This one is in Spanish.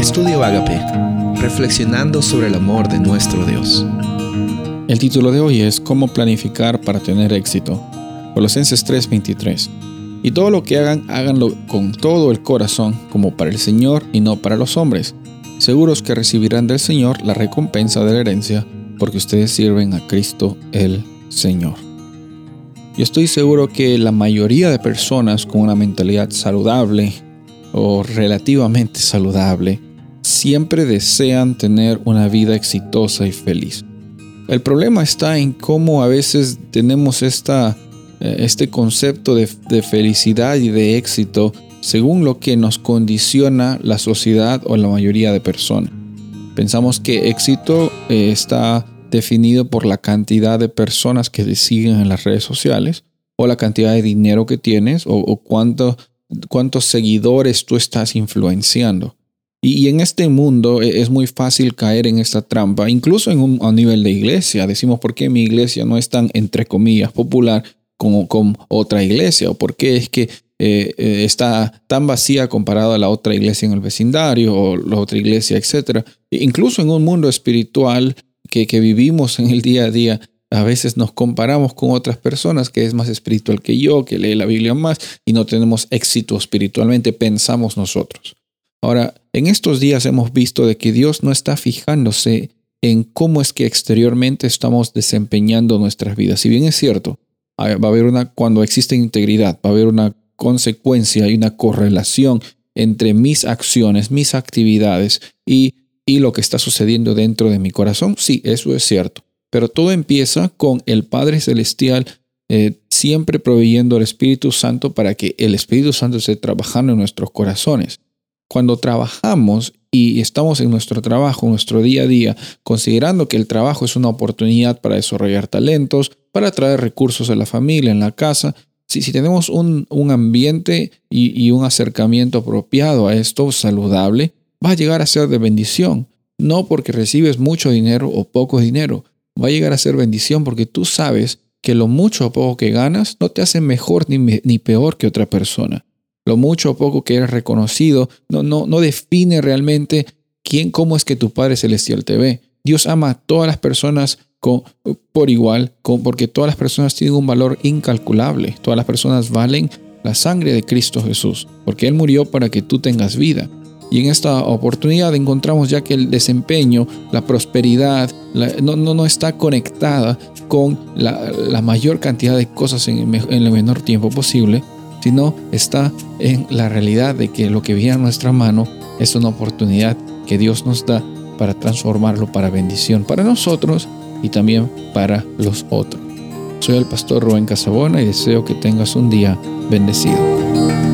Estudio Agape, reflexionando sobre el amor de nuestro Dios. El título de hoy es Cómo planificar para tener éxito. Colosenses 3:23. Y todo lo que hagan, háganlo con todo el corazón, como para el Señor y no para los hombres, seguros que recibirán del Señor la recompensa de la herencia, porque ustedes sirven a Cristo el Señor. Yo estoy seguro que la mayoría de personas con una mentalidad saludable o relativamente saludable siempre desean tener una vida exitosa y feliz. El problema está en cómo a veces tenemos esta, eh, este concepto de, felicidad y de éxito según lo que nos condiciona la sociedad o la mayoría de personas. Pensamos que éxito eh, está definido por la cantidad de personas que te siguen en las redes sociales o la cantidad de dinero que tienes o, o cuánto cuántos seguidores tú estás influenciando. Y, en este mundo e, es muy fácil caer en esta trampa, incluso a nivel de iglesia. Decimos, ¿por qué mi iglesia no es tan, entre comillas, popular como, con otra iglesia? ¿O por qué es que eh, eh, está tan vacía comparado a la otra iglesia en el vecindario o la otra iglesia, etcétera? E incluso en un mundo espiritual que vivimos en el día a día, a veces nos comparamos con otras personas que es más espiritual que yo, que lee la Biblia más y no tenemos éxito espiritualmente, pensamos nosotros. Ahora, en estos días hemos visto de que Dios no está fijándose en cómo es que exteriormente estamos desempeñando nuestras vidas. Si bien es cierto, va a haber una, cuando existe integridad, va a haber una consecuencia y una correlación entre mis acciones, mis actividades y, y lo que está sucediendo dentro de mi corazón. Sí, eso es cierto. Pero todo empieza con el Padre Celestial eh, siempre proveyendo el Espíritu Santo para que el Espíritu Santo esté trabajando en nuestros corazones. Cuando trabajamos y estamos en nuestro trabajo, nuestro día a día, considerando que el trabajo es una oportunidad para desarrollar talentos, para traer recursos a la familia, en la casa, si, si tenemos un, ambiente y, y un acercamiento apropiado a esto, saludable, va a llegar a ser de bendición. No porque recibes mucho dinero o poco dinero, va a llegar a ser bendición porque tú sabes que lo mucho o poco que ganas no te hace mejor ni, ni peor que otra persona. Lo mucho o poco que eres reconocido no, no, no define realmente quién, cómo es que tu Padre Celestial te ve. Dios ama a todas las personas por igual, con, porque todas las personas tienen un valor incalculable. Todas las personas valen la sangre de Cristo Jesús, porque Él murió para que tú tengas vida. Y en esta oportunidad encontramos ya que el desempeño, la prosperidad, no, no, está conectada con la, mayor cantidad de cosas en, el menor tiempo posible, sino está en la realidad de que lo que viene a nuestra mano es una oportunidad que Dios nos da para transformarlo para bendición para nosotros y también para los otros. Soy el pastor Rubén Casabona y deseo que tengas un día bendecido.